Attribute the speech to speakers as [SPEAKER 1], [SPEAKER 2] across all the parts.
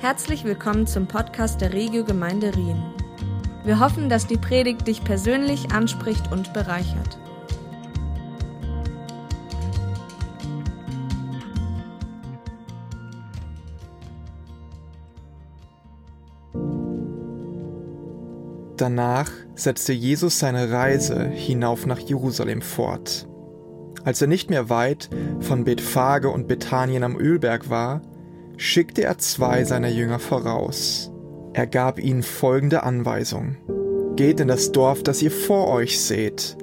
[SPEAKER 1] Herzlich willkommen zum Podcast der Regio Gemeinde Rien. Wir hoffen, dass die Predigt dich persönlich anspricht und bereichert.
[SPEAKER 2] Danach setzte Jesus seine Reise hinauf nach Jerusalem fort. Als er nicht mehr weit von Bethphage und Bethanien am Ölberg war, schickte er zwei seiner Jünger voraus. Er gab ihnen folgende Anweisung. Geht in das Dorf, das ihr vor euch seht.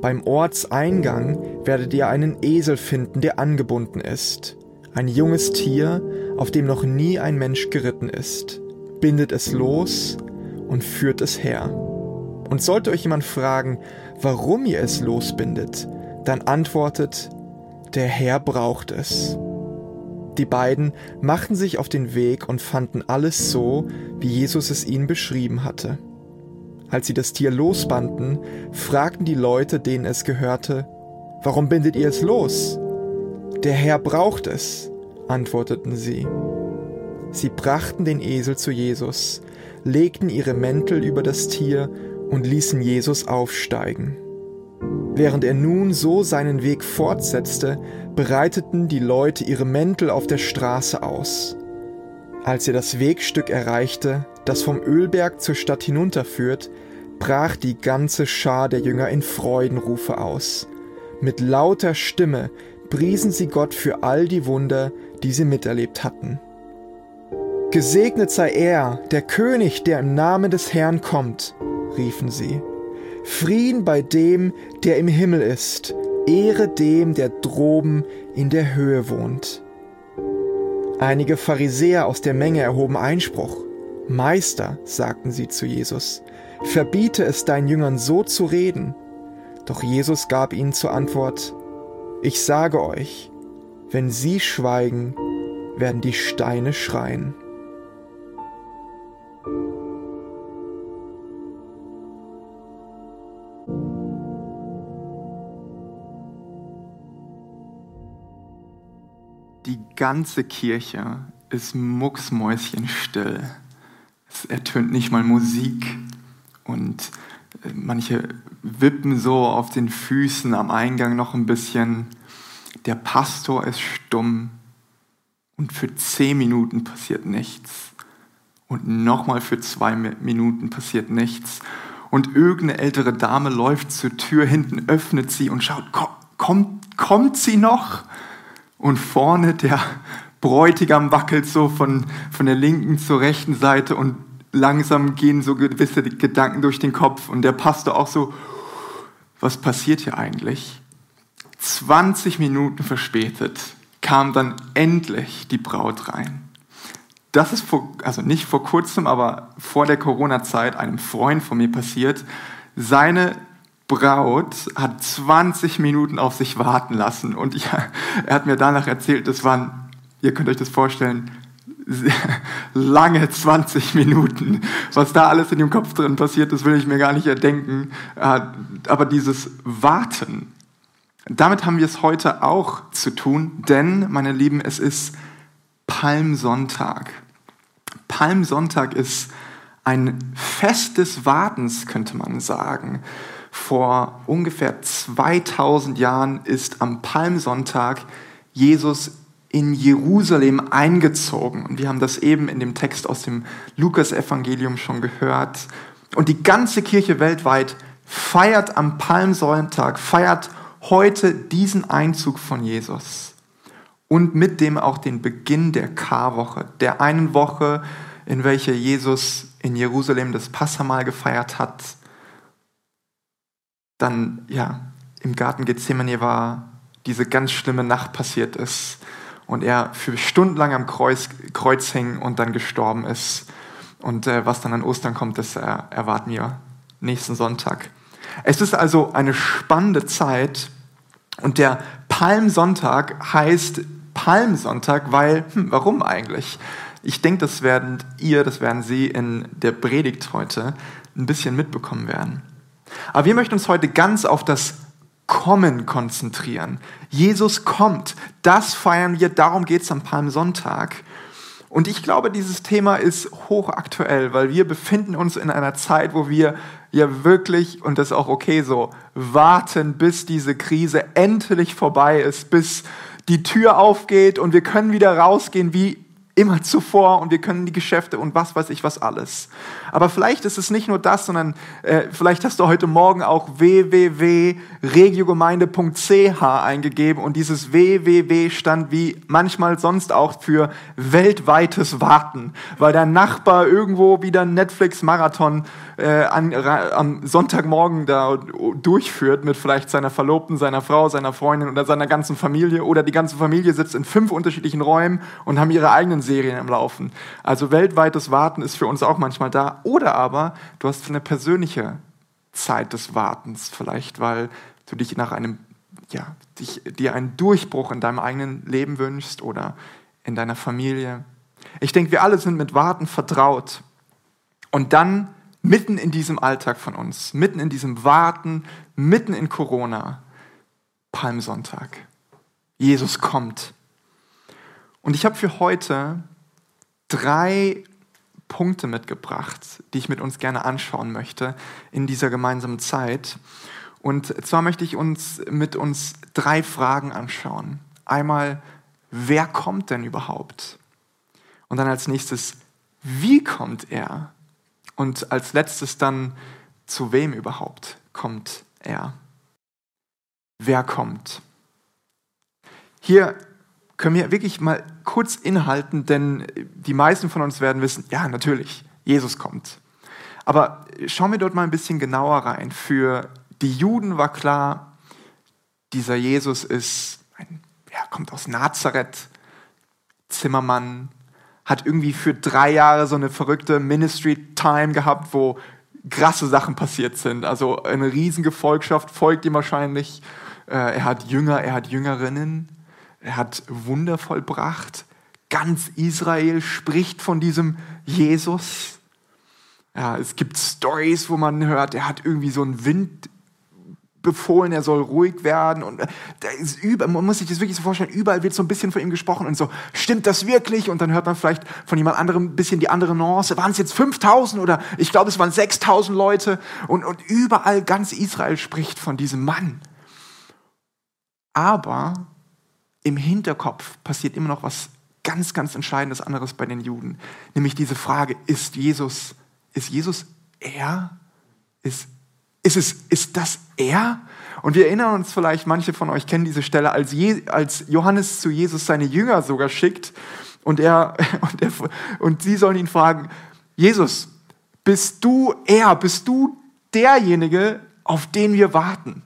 [SPEAKER 2] Beim Ortseingang werdet ihr einen Esel finden, der angebunden ist. Ein junges Tier, auf dem noch nie ein Mensch geritten ist. Bindet es los und führt es her. Und sollte euch jemand fragen, warum ihr es losbindet, dann antwortet, der Herr braucht es. Die beiden machten sich auf den Weg und fanden alles so, wie Jesus es ihnen beschrieben hatte. Als sie das Tier losbanden, fragten die Leute, denen es gehörte, Warum bindet ihr es los? Der Herr braucht es, antworteten sie. Sie brachten den Esel zu Jesus, legten ihre Mäntel über das Tier und ließen Jesus aufsteigen. Während er nun so seinen Weg fortsetzte, breiteten die Leute ihre Mäntel auf der Straße aus. Als er das Wegstück erreichte, das vom Ölberg zur Stadt hinunterführt, brach die ganze Schar der Jünger in Freudenrufe aus. Mit lauter Stimme priesen sie Gott für all die Wunder, die sie miterlebt hatten. Gesegnet sei er, der König, der im Namen des Herrn kommt, riefen sie. Frieden bei dem, der im Himmel ist, Ehre dem, der droben in der Höhe wohnt. Einige Pharisäer aus der Menge erhoben Einspruch. Meister, sagten sie zu Jesus, verbiete es deinen Jüngern so zu reden. Doch Jesus gab ihnen zur Antwort, Ich sage euch, wenn sie schweigen, werden die Steine schreien.
[SPEAKER 3] Ganze Kirche ist mucksmäuschenstill. Es ertönt nicht mal Musik und äh, manche wippen so auf den Füßen am Eingang noch ein bisschen. Der Pastor ist stumm und für zehn Minuten passiert nichts. Und nochmal für zwei Minuten passiert nichts. Und irgendeine ältere Dame läuft zur Tür, hinten öffnet sie und schaut, kommt, kommt sie noch? Und vorne der Bräutigam wackelt so von, von der linken zur rechten Seite und langsam gehen so gewisse Gedanken durch den Kopf und der Pastor auch so, was passiert hier eigentlich? 20 Minuten verspätet kam dann endlich die Braut rein. Das ist vor, also nicht vor kurzem, aber vor der Corona-Zeit einem Freund von mir passiert. Seine Braut hat 20 Minuten auf sich warten lassen. Und ich, er hat mir danach erzählt, das waren, ihr könnt euch das vorstellen, lange 20 Minuten. Was da alles in dem Kopf drin passiert, das will ich mir gar nicht erdenken. Äh, aber dieses Warten, damit haben wir es heute auch zu tun, denn, meine Lieben, es ist Palmsonntag. Palmsonntag ist ein Fest des Wartens, könnte man sagen vor ungefähr 2000 Jahren ist am Palmsonntag Jesus in Jerusalem eingezogen. Und wir haben das eben in dem Text aus dem Lukas-Evangelium schon gehört. Und die ganze Kirche weltweit feiert am Palmsonntag, feiert heute diesen Einzug von Jesus. Und mit dem auch den Beginn der Karwoche, der einen Woche, in welcher Jesus in Jerusalem das Passamal gefeiert hat dann ja im Garten Gethsemane war, diese ganz schlimme Nacht passiert ist und er für stundenlang am Kreuz, Kreuz hing und dann gestorben ist. Und äh, was dann an Ostern kommt, das äh, erwarten wir nächsten Sonntag. Es ist also eine spannende Zeit und der Palmsonntag heißt Palmsonntag, weil, hm, warum eigentlich? Ich denke, das werden ihr, das werden Sie in der Predigt heute ein bisschen mitbekommen werden. Aber wir möchten uns heute ganz auf das Kommen konzentrieren. Jesus kommt. Das feiern wir, darum geht es am Palmsonntag. Und ich glaube, dieses Thema ist hochaktuell, weil wir befinden uns in einer Zeit, wo wir ja wirklich, und das ist auch okay so, warten, bis diese Krise endlich vorbei ist, bis die Tür aufgeht und wir können wieder rausgehen wie immer zuvor und wir können die Geschäfte und was weiß ich was alles. Aber vielleicht ist es nicht nur das, sondern äh, vielleicht hast du heute Morgen auch www.regiogemeinde.ch eingegeben und dieses www stand wie manchmal sonst auch für weltweites Warten, weil dein Nachbar irgendwo wieder Netflix-Marathon äh, an, am Sonntagmorgen da durchführt mit vielleicht seiner Verlobten, seiner Frau, seiner Freundin oder seiner ganzen Familie oder die ganze Familie sitzt in fünf unterschiedlichen Räumen und haben ihre eigenen Serien im Laufen. Also weltweites Warten ist für uns auch manchmal da. Oder aber du hast eine persönliche Zeit des Wartens vielleicht, weil du dich nach einem, ja, dich, dir einen Durchbruch in deinem eigenen Leben wünschst oder in deiner Familie. Ich denke, wir alle sind mit Warten vertraut. Und dann mitten in diesem Alltag von uns, mitten in diesem Warten, mitten in Corona, Palmsonntag. Jesus kommt. Und ich habe für heute drei Punkte mitgebracht, die ich mit uns gerne anschauen möchte in dieser gemeinsamen Zeit. Und zwar möchte ich uns mit uns drei Fragen anschauen. Einmal, wer kommt denn überhaupt? Und dann als nächstes, wie kommt er? Und als letztes dann, zu wem überhaupt kommt er? Wer kommt? Hier können wir wirklich mal kurz inhalten, denn die meisten von uns werden wissen, ja, natürlich, Jesus kommt. Aber schauen wir dort mal ein bisschen genauer rein. Für die Juden war klar, dieser Jesus ist, ein, ja, kommt aus Nazareth, Zimmermann, hat irgendwie für drei Jahre so eine verrückte Ministry-Time gehabt, wo krasse Sachen passiert sind. Also eine Riesengefolgschaft folgt ihm wahrscheinlich. Äh, er hat Jünger, er hat Jüngerinnen. Er hat Wunder vollbracht. Ganz Israel spricht von diesem Jesus. Ja, es gibt Stories, wo man hört, er hat irgendwie so einen Wind befohlen, er soll ruhig werden. Und äh, da ist über, man muss sich das wirklich so vorstellen, überall wird so ein bisschen von ihm gesprochen und so, stimmt das wirklich? Und dann hört man vielleicht von jemand anderem ein bisschen die andere Nuance. Waren es jetzt 5000 oder ich glaube, es waren 6000 Leute? Und, und überall ganz Israel spricht von diesem Mann. Aber im Hinterkopf passiert immer noch was ganz, ganz Entscheidendes anderes bei den Juden. Nämlich diese Frage, ist Jesus, ist Jesus er? Ist ist, es, ist das er? Und wir erinnern uns vielleicht, manche von euch kennen diese Stelle, als, Je, als Johannes zu Jesus seine Jünger sogar schickt und, er, und, er, und sie sollen ihn fragen, Jesus, bist du er, bist du derjenige, auf den wir warten?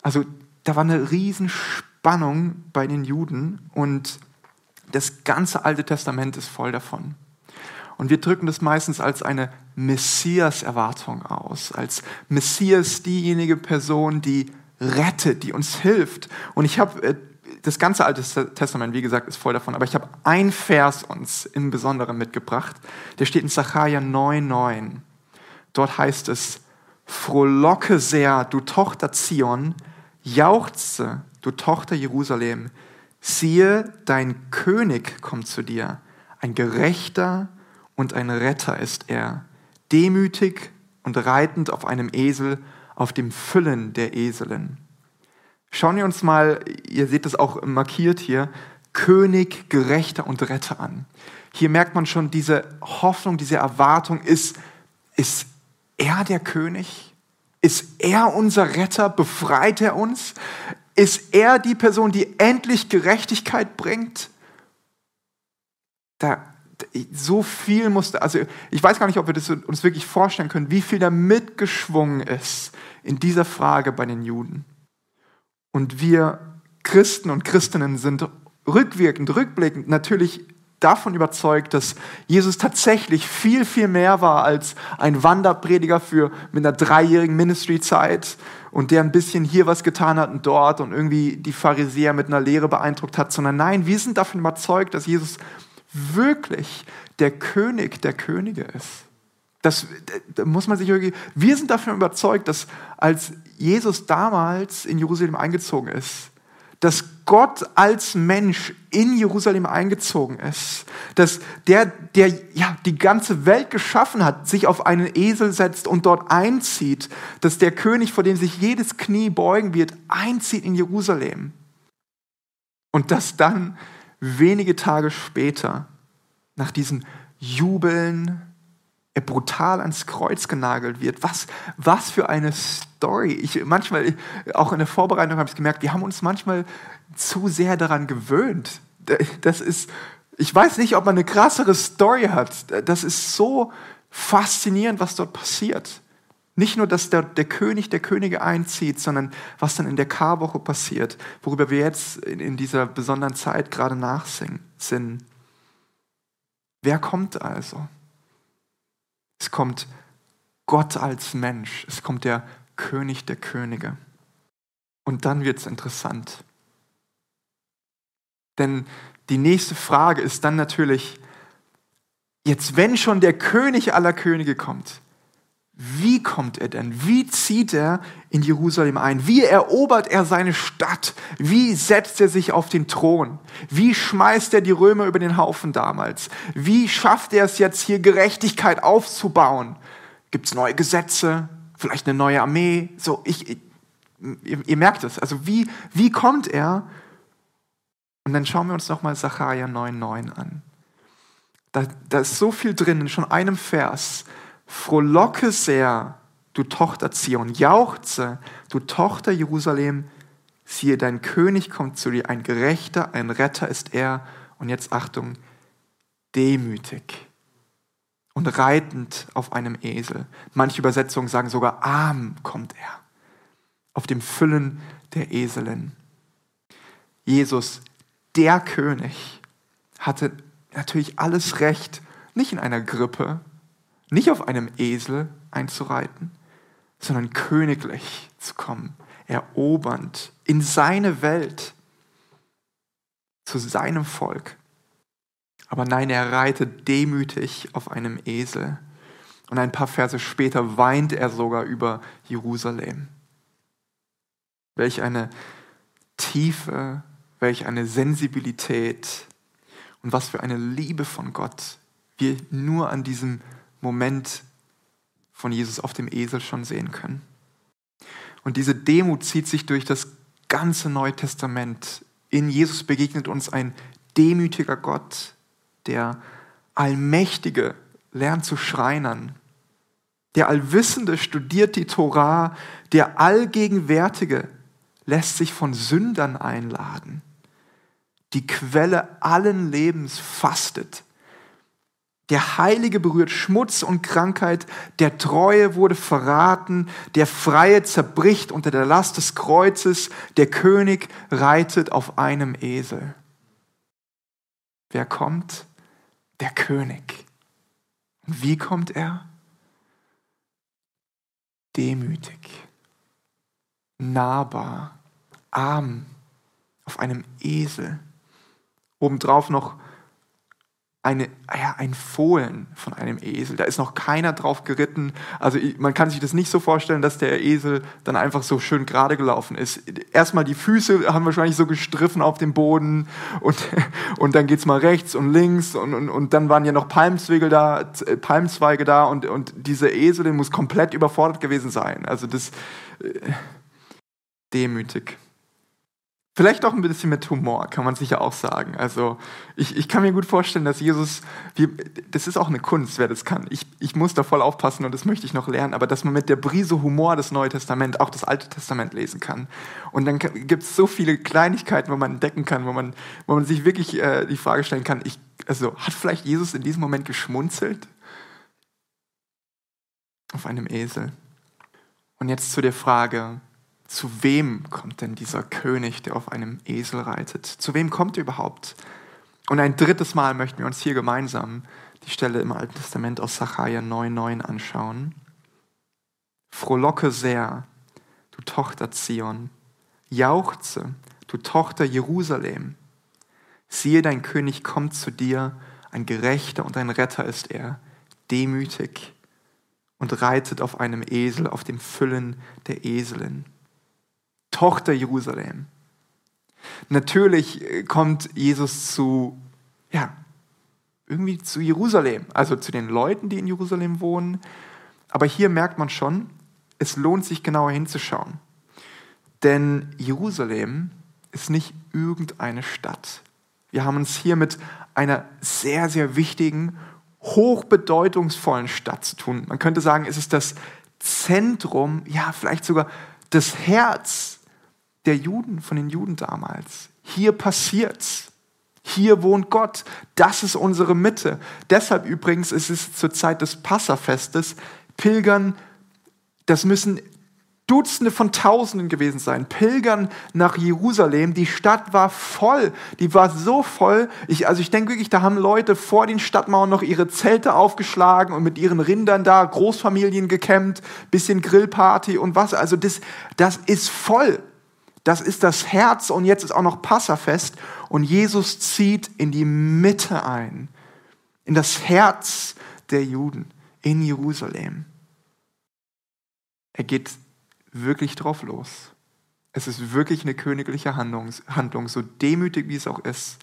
[SPEAKER 3] Also da war eine Riesenspannung bei den Juden und das ganze Alte Testament ist voll davon. Und wir drücken das meistens als eine Messias-Erwartung aus, als Messias diejenige Person, die rettet, die uns hilft. Und ich habe äh, das ganze Alte Testament, wie gesagt, ist voll davon, aber ich habe ein Vers uns im Besonderen mitgebracht. Der steht in Zachariah 9,9. Dort heißt es: Frohlocke sehr, du Tochter Zion, jauchze, du Tochter Jerusalem. Siehe, dein König kommt zu dir, ein Gerechter und ein Retter ist er, demütig und reitend auf einem Esel, auf dem Füllen der Eselin. Schauen wir uns mal, ihr seht es auch markiert hier, König, Gerechter und Retter an. Hier merkt man schon, diese Hoffnung, diese Erwartung ist, ist er der König? Ist er unser Retter? Befreit er uns? Ist er die Person, die endlich Gerechtigkeit bringt? Da so viel musste, also ich weiß gar nicht, ob wir das uns wirklich vorstellen können, wie viel da mitgeschwungen ist in dieser Frage bei den Juden. Und wir Christen und Christinnen sind rückwirkend, rückblickend natürlich davon überzeugt, dass Jesus tatsächlich viel, viel mehr war als ein Wanderprediger für mit einer dreijährigen Ministry-Zeit und der ein bisschen hier was getan hat und dort und irgendwie die Pharisäer mit einer Lehre beeindruckt hat, sondern nein, wir sind davon überzeugt, dass Jesus wirklich der König der Könige ist. Das, da muss man sich irgendwie, wir sind davon überzeugt, dass als Jesus damals in Jerusalem eingezogen ist, dass Gott als Mensch in Jerusalem eingezogen ist, dass der, der ja die ganze Welt geschaffen hat, sich auf einen Esel setzt und dort einzieht, dass der König, vor dem sich jedes Knie beugen wird, einzieht in Jerusalem. Und dass dann wenige Tage später, nach diesem Jubeln, er brutal ans Kreuz genagelt wird. Was, was für eine Story. Ich, manchmal, auch in der Vorbereitung habe ich gemerkt, wir haben uns manchmal zu sehr daran gewöhnt. Das ist, ich weiß nicht, ob man eine krassere Story hat. Das ist so faszinierend, was dort passiert. Nicht nur, dass der, der König der Könige einzieht, sondern was dann in der Karwoche passiert, worüber wir jetzt in, in dieser besonderen Zeit gerade nachsinnen. Wer kommt also? Es kommt Gott als Mensch. Es kommt der König der Könige. Und dann wird es interessant. Denn die nächste Frage ist dann natürlich, jetzt wenn schon der König aller Könige kommt, wie kommt er denn? Wie zieht er in Jerusalem ein? Wie erobert er seine Stadt? Wie setzt er sich auf den Thron? Wie schmeißt er die Römer über den Haufen damals? Wie schafft er es jetzt hier Gerechtigkeit aufzubauen? Gibt es neue Gesetze? Vielleicht eine neue Armee? So, ich, ich ihr, ihr, merkt es. Also wie, wie kommt er? Und dann schauen wir uns nochmal Sacharja 9,9 an. Da, da ist so viel drin in schon einem Vers Frohlocke sehr, du Tochter Zion, jauchze, du Tochter Jerusalem, siehe, dein König kommt zu dir, ein Gerechter, ein Retter ist er. Und jetzt Achtung, demütig und reitend auf einem Esel. Manche Übersetzungen sagen sogar, arm kommt er, auf dem Füllen der Eselin. Jesus, der König, hatte natürlich alles Recht, nicht in einer Grippe, nicht auf einem Esel einzureiten, sondern königlich zu kommen, erobernd in seine Welt, zu seinem Volk. Aber nein, er reitet demütig auf einem Esel. Und ein paar Verse später weint er sogar über Jerusalem. Welch eine Tiefe, welch eine Sensibilität und was für eine Liebe von Gott wir nur an diesem Moment von Jesus auf dem Esel schon sehen können. Und diese Demut zieht sich durch das ganze Neue Testament. In Jesus begegnet uns ein demütiger Gott, der Allmächtige lernt zu schreinern. Der Allwissende studiert die Torah, der Allgegenwärtige lässt sich von Sündern einladen. Die Quelle allen Lebens fastet der Heilige berührt Schmutz und Krankheit, der Treue wurde verraten, der Freie zerbricht unter der Last des Kreuzes, der König reitet auf einem Esel. Wer kommt? Der König. Und wie kommt er? Demütig, nahbar, arm, auf einem Esel. Obendrauf noch eine, ja, ein Fohlen von einem Esel. Da ist noch keiner drauf geritten. Also man kann sich das nicht so vorstellen, dass der Esel dann einfach so schön gerade gelaufen ist. Erstmal die Füße haben wahrscheinlich so gestriffen auf dem Boden und, und dann geht's mal rechts und links und, und, und dann waren ja noch Palmzweige da, äh, Palmzweige da und, und dieser Esel, muss komplett überfordert gewesen sein. Also das äh, demütig. Vielleicht auch ein bisschen mit Humor, kann man sicher auch sagen. Also ich, ich kann mir gut vorstellen, dass Jesus, wir, das ist auch eine Kunst, wer das kann. Ich, ich muss da voll aufpassen und das möchte ich noch lernen, aber dass man mit der Brise Humor das Neue Testament, auch das Alte Testament lesen kann. Und dann gibt es so viele Kleinigkeiten, wo man entdecken kann, wo man, wo man sich wirklich äh, die Frage stellen kann, ich, also hat vielleicht Jesus in diesem Moment geschmunzelt? Auf einem Esel. Und jetzt zu der Frage, zu wem kommt denn dieser König, der auf einem Esel reitet? Zu wem kommt er überhaupt? Und ein drittes Mal möchten wir uns hier gemeinsam die Stelle im Alten Testament aus Sacharja 9,9 anschauen. Frohlocke sehr, du Tochter Zion, jauchze, du Tochter Jerusalem. Siehe, dein König kommt zu dir, ein Gerechter und ein Retter ist er, demütig und reitet auf einem Esel, auf dem Füllen der Eselin. Tochter Jerusalem. Natürlich äh, kommt Jesus zu, ja, irgendwie zu Jerusalem, also zu den Leuten, die in Jerusalem wohnen. Aber hier merkt man schon, es lohnt sich genauer hinzuschauen. Denn Jerusalem ist nicht irgendeine Stadt. Wir haben uns hier mit einer sehr, sehr wichtigen, hochbedeutungsvollen Stadt zu tun. Man könnte sagen, es ist das Zentrum, ja, vielleicht sogar das Herz der Juden, von den Juden damals. Hier passiert's. Hier wohnt Gott. Das ist unsere Mitte. Deshalb übrigens ist es zur Zeit des Passafestes Pilgern, das müssen Dutzende von Tausenden gewesen sein, pilgern nach Jerusalem. Die Stadt war voll, die war so voll. Ich, also ich denke wirklich, da haben Leute vor den Stadtmauern noch ihre Zelte aufgeschlagen und mit ihren Rindern da Großfamilien gekämmt, bisschen Grillparty und was. Also das, das ist voll. Das ist das Herz und jetzt ist auch noch Passafest und Jesus zieht in die Mitte ein, in das Herz der Juden, in Jerusalem. Er geht wirklich drauf los. Es ist wirklich eine königliche Handlung, Handlung, so demütig wie es auch ist.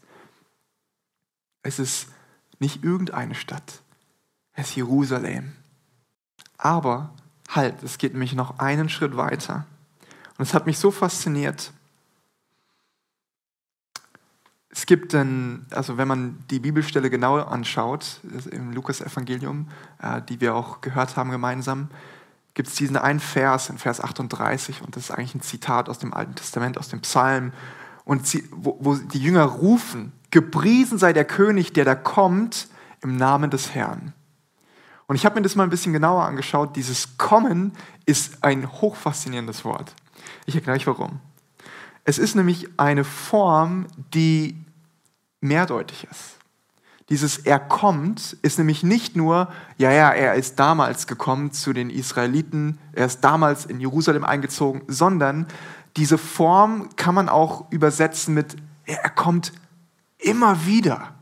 [SPEAKER 3] Es ist nicht irgendeine Stadt, es ist Jerusalem. Aber halt, es geht nämlich noch einen Schritt weiter. Und es hat mich so fasziniert. Es gibt dann, also wenn man die Bibelstelle genauer anschaut, im Lukas-Evangelium, äh, die wir auch gehört haben gemeinsam, gibt es diesen einen Vers, in Vers 38, und das ist eigentlich ein Zitat aus dem Alten Testament, aus dem Psalm, und sie, wo, wo die Jünger rufen, gepriesen sei der König, der da kommt, im Namen des Herrn. Und ich habe mir das mal ein bisschen genauer angeschaut. Dieses Kommen ist ein hochfaszinierendes Wort. Ich erkläre euch warum. Es ist nämlich eine Form, die mehrdeutig ist. Dieses Er kommt ist nämlich nicht nur, ja, ja, er ist damals gekommen zu den Israeliten, er ist damals in Jerusalem eingezogen, sondern diese Form kann man auch übersetzen mit, er kommt immer wieder.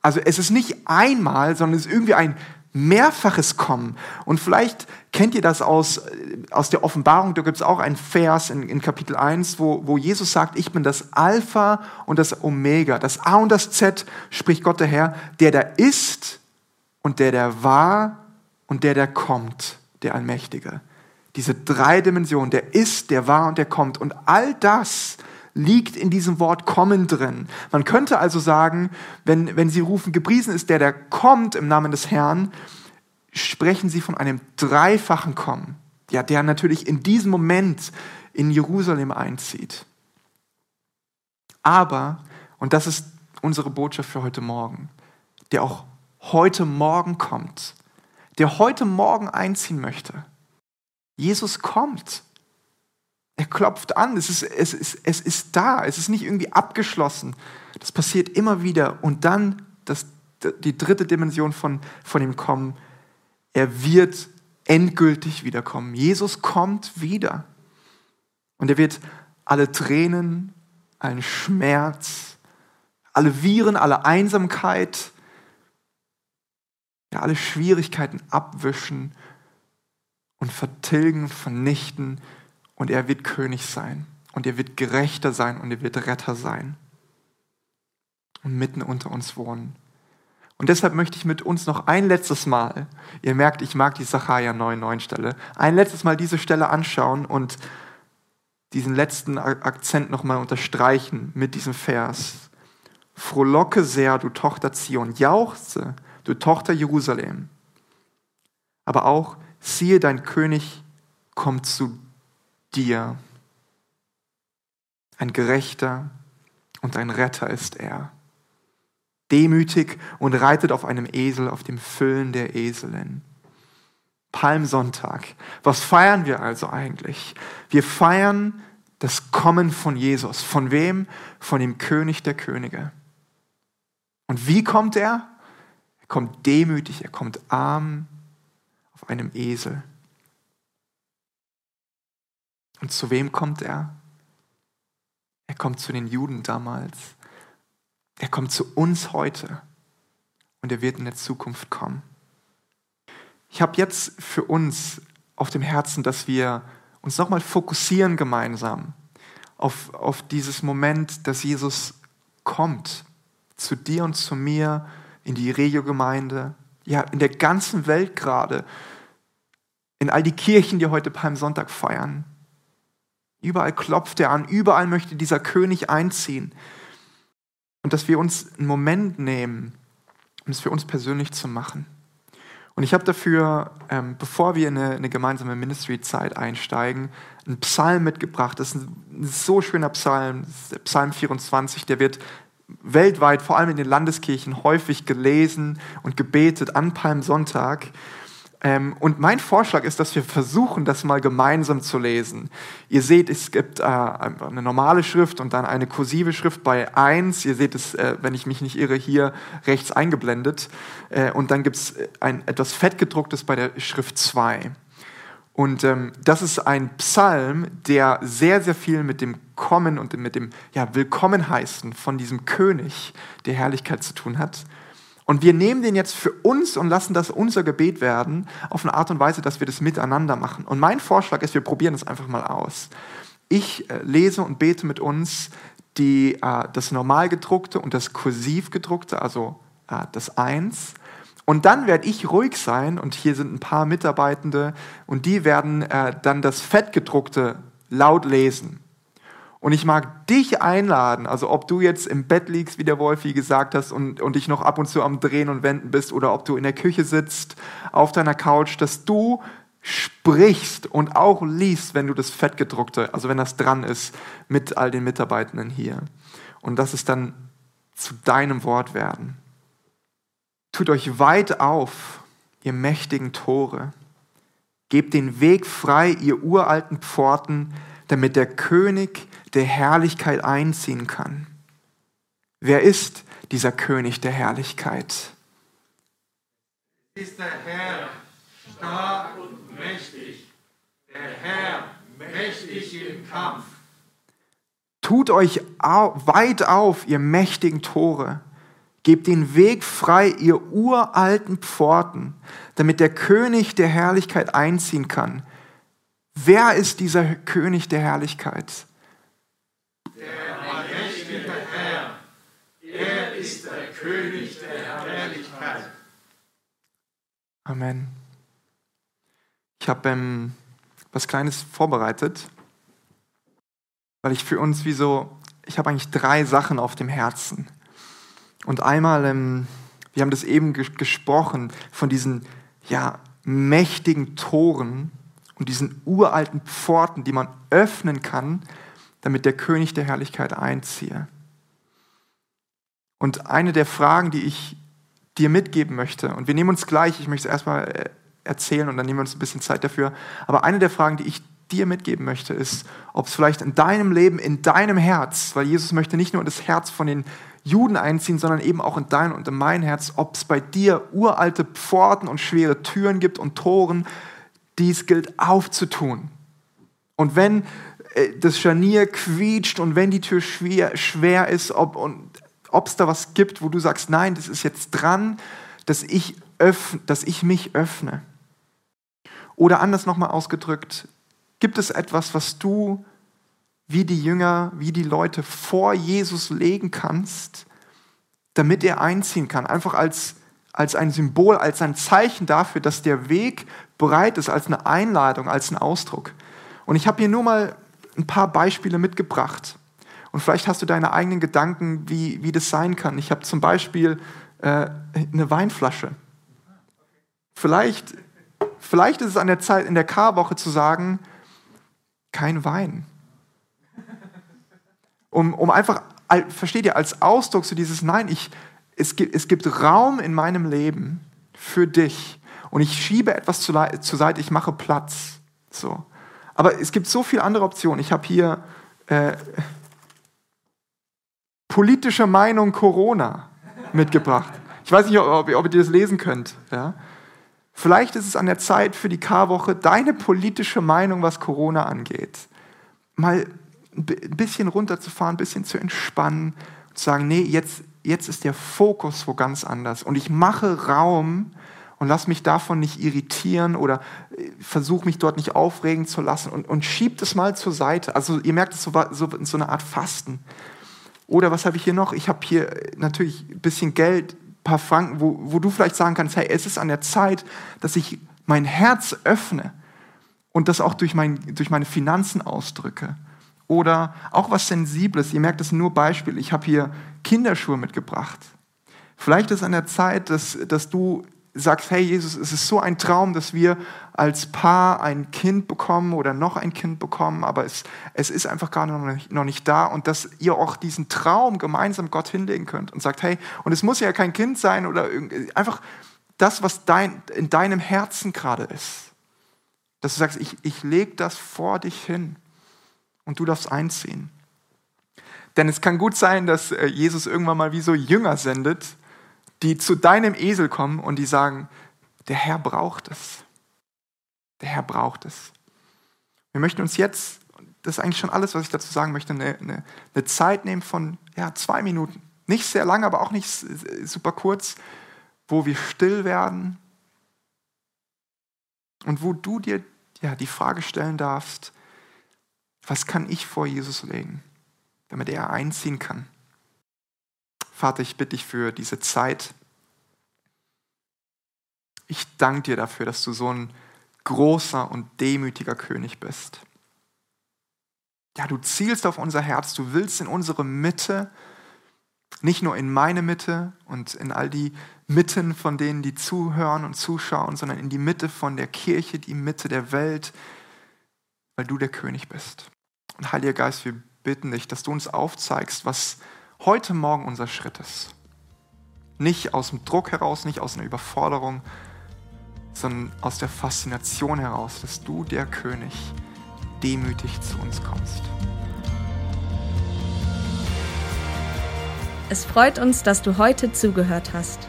[SPEAKER 3] Also es ist nicht einmal, sondern es ist irgendwie ein mehrfaches Kommen. Und vielleicht kennt ihr das aus, aus der Offenbarung, da gibt es auch einen Vers in, in Kapitel 1, wo, wo Jesus sagt, ich bin das Alpha und das Omega, das A und das Z, spricht Gott der Herr, der da ist und der der war und der der kommt, der Allmächtige. Diese drei Dimensionen, der ist, der war und der kommt. Und all das liegt in diesem Wort kommen drin. Man könnte also sagen, wenn, wenn sie rufen, gepriesen ist der, der kommt im Namen des Herrn, sprechen sie von einem dreifachen Kommen, ja, der natürlich in diesem Moment in Jerusalem einzieht. Aber, und das ist unsere Botschaft für heute Morgen, der auch heute Morgen kommt, der heute Morgen einziehen möchte. Jesus kommt. Er klopft an, es ist, es, ist, es ist da, es ist nicht irgendwie abgeschlossen. Das passiert immer wieder. Und dann das, die dritte Dimension von, von dem Kommen, er wird endgültig wiederkommen. Jesus kommt wieder. Und er wird alle Tränen, allen Schmerz, alle Viren, alle Einsamkeit, ja, alle Schwierigkeiten abwischen und vertilgen, vernichten und er wird König sein und er wird Gerechter sein und er wird Retter sein und mitten unter uns wohnen. Und deshalb möchte ich mit uns noch ein letztes Mal, ihr merkt, ich mag die Sacharja 9,9 Stelle, ein letztes Mal diese Stelle anschauen und diesen letzten Akzent nochmal unterstreichen mit diesem Vers. Frohlocke sehr, du Tochter Zion, jauchze, du Tochter Jerusalem. Aber auch, siehe, dein König kommt zu dir. Ein Gerechter und ein Retter ist er. Demütig und reitet auf einem Esel, auf dem Füllen der Eselin. Palmsonntag. Was feiern wir also eigentlich? Wir feiern das Kommen von Jesus. Von wem? Von dem König der Könige. Und wie kommt er? Er kommt demütig, er kommt arm auf einem Esel. Und zu wem kommt er? Er kommt zu den Juden damals. Er kommt zu uns heute. Und er wird in der Zukunft kommen. Ich habe jetzt für uns auf dem Herzen, dass wir uns nochmal fokussieren gemeinsam auf, auf dieses Moment, dass Jesus kommt zu dir und zu mir in die Regio-Gemeinde, ja, in der ganzen Welt gerade, in all die Kirchen, die heute Palmsonntag feiern. Überall klopft er an, überall möchte dieser König einziehen. Und dass wir uns einen Moment nehmen, um es für uns persönlich zu machen. Und ich habe dafür, ähm, bevor wir in eine, eine gemeinsame Ministry-Zeit einsteigen, einen Psalm mitgebracht. Das ist ein, so schöner Psalm, Psalm 24, der wird weltweit, vor allem in den Landeskirchen, häufig gelesen und gebetet an Palmsonntag. Ähm, und mein Vorschlag ist, dass wir versuchen, das mal gemeinsam zu lesen. Ihr seht, es gibt äh, eine normale Schrift und dann eine kursive Schrift bei 1. Ihr seht es, äh, wenn ich mich nicht irre, hier rechts eingeblendet. Äh, und dann gibt es ein etwas fettgedrucktes bei der Schrift 2. Und ähm, das ist ein Psalm, der sehr, sehr viel mit dem Kommen und mit dem ja, Willkommenheißen von diesem König der Herrlichkeit zu tun hat. Und wir nehmen den jetzt für uns und lassen das unser Gebet werden, auf eine Art und Weise, dass wir das miteinander machen. Und mein Vorschlag ist, wir probieren das einfach mal aus. Ich äh, lese und bete mit uns die, äh, das normal gedruckte und das kursiv gedruckte, also äh, das Eins. Und dann werde ich ruhig sein, und hier sind ein paar Mitarbeitende, und die werden äh, dann das fettgedruckte laut lesen. Und ich mag dich einladen, also ob du jetzt im Bett liegst, wie der Wolfi gesagt hast, und, und dich noch ab und zu am Drehen und Wenden bist, oder ob du in der Küche sitzt, auf deiner Couch, dass du sprichst und auch liest, wenn du das Fettgedruckte, also wenn das dran ist, mit all den Mitarbeitenden hier. Und dass es dann zu deinem Wort werden. Tut euch weit auf, ihr mächtigen Tore. Gebt den Weg frei, ihr uralten Pforten, damit der König der Herrlichkeit einziehen kann. Wer ist dieser König der Herrlichkeit?
[SPEAKER 4] Ist der Herr stark und mächtig, der Herr mächtig im Kampf.
[SPEAKER 3] Tut euch weit auf, ihr mächtigen Tore. Gebt den Weg frei, ihr uralten Pforten, damit der König der Herrlichkeit einziehen kann. Wer ist dieser König der Herrlichkeit?
[SPEAKER 4] Der allmächtige Herr. Er ist der König der Herrlichkeit.
[SPEAKER 3] Amen. Ich habe ähm, was Kleines vorbereitet, weil ich für uns wie so, ich habe eigentlich drei Sachen auf dem Herzen. Und einmal, ähm, wir haben das eben gesprochen von diesen ja, mächtigen Toren, und diesen uralten Pforten, die man öffnen kann, damit der König der Herrlichkeit einziehe. Und eine der Fragen, die ich dir mitgeben möchte, und wir nehmen uns gleich, ich möchte es erstmal äh, erzählen und dann nehmen wir uns ein bisschen Zeit dafür, aber eine der Fragen, die ich dir mitgeben möchte, ist, ob es vielleicht in deinem Leben, in deinem Herz, weil Jesus möchte nicht nur in das Herz von den Juden einziehen, sondern eben auch in dein und in mein Herz, ob es bei dir uralte Pforten und schwere Türen gibt und Toren, dies gilt aufzutun. Und wenn äh, das Scharnier quietscht und wenn die Tür schwer, schwer ist, ob es da was gibt, wo du sagst, nein, das ist jetzt dran, dass ich, öffne, dass ich mich öffne. Oder anders nochmal ausgedrückt, gibt es etwas, was du wie die Jünger, wie die Leute vor Jesus legen kannst, damit er einziehen kann, einfach als, als ein Symbol, als ein Zeichen dafür, dass der Weg bereit ist, als eine Einladung, als ein Ausdruck. Und ich habe hier nur mal ein paar Beispiele mitgebracht. Und vielleicht hast du deine eigenen Gedanken, wie, wie das sein kann. Ich habe zum Beispiel äh, eine Weinflasche. Vielleicht, vielleicht ist es an der Zeit, in der Karwoche zu sagen, kein Wein. Um, um einfach, versteht ihr, als Ausdruck zu dieses Nein, ich, es, gibt, es gibt Raum in meinem Leben für dich und ich schiebe etwas zur Seite, ich mache Platz. So. Aber es gibt so viele andere Optionen. Ich habe hier äh, politische Meinung Corona mitgebracht. Ich weiß nicht, ob, ob ihr das lesen könnt. Ja? Vielleicht ist es an der Zeit für die K-Woche, deine politische Meinung, was Corona angeht, mal ein bisschen runterzufahren, ein bisschen zu entspannen und zu sagen, nee, jetzt, jetzt ist der Fokus wo ganz anders. Und ich mache Raum und lass mich davon nicht irritieren oder äh, versuche mich dort nicht aufregen zu lassen und, und schiebt es mal zur Seite. Also ihr merkt es so, so, so eine Art Fasten. Oder was habe ich hier noch? Ich habe hier natürlich ein bisschen Geld, ein paar Franken, wo, wo du vielleicht sagen kannst, hey, es ist an der Zeit, dass ich mein Herz öffne und das auch durch, mein, durch meine Finanzen ausdrücke. Oder auch was Sensibles. Ihr merkt, sind nur Beispiele. Ich habe hier Kinderschuhe mitgebracht. Vielleicht ist es an der Zeit, dass, dass du sagst, hey Jesus, es ist so ein Traum, dass wir als Paar ein Kind bekommen oder noch ein Kind bekommen, aber es, es ist einfach gerade noch nicht, noch nicht da und dass ihr auch diesen Traum gemeinsam Gott hinlegen könnt und sagt, hey, und es muss ja kein Kind sein oder einfach das, was dein, in deinem Herzen gerade ist. Dass du sagst, ich, ich lege das vor dich hin und du darfst einziehen. Denn es kann gut sein, dass äh, Jesus irgendwann mal wie so Jünger sendet, die zu deinem Esel kommen und die sagen, der Herr braucht es. Der Herr braucht es. Wir möchten uns jetzt, das ist eigentlich schon alles, was ich dazu sagen möchte, eine, eine, eine Zeit nehmen von ja, zwei Minuten. Nicht sehr lang, aber auch nicht super kurz, wo wir still werden und wo du dir ja, die Frage stellen darfst, was kann ich vor Jesus legen, damit er einziehen kann? Vater, ich bitte dich für diese Zeit. Ich danke dir dafür, dass du so ein großer und demütiger König bist. Ja, du zielst auf unser Herz, du willst in unsere Mitte, nicht nur in meine Mitte und in all die Mitten von denen, die zuhören und zuschauen, sondern in die Mitte von der Kirche, die Mitte der Welt, weil du der König bist. Und Heiliger Geist, wir bitten dich, dass du uns aufzeigst, was heute Morgen unser Schritt ist. Nicht aus dem Druck heraus, nicht aus einer Überforderung, sondern aus der Faszination heraus, dass du, der König, demütig zu uns kommst.
[SPEAKER 1] Es freut uns, dass du heute zugehört hast.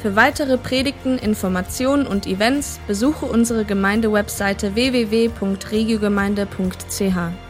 [SPEAKER 1] Für weitere Predigten, Informationen und Events besuche unsere Gemeindewebseite www.regiogemeinde.ch.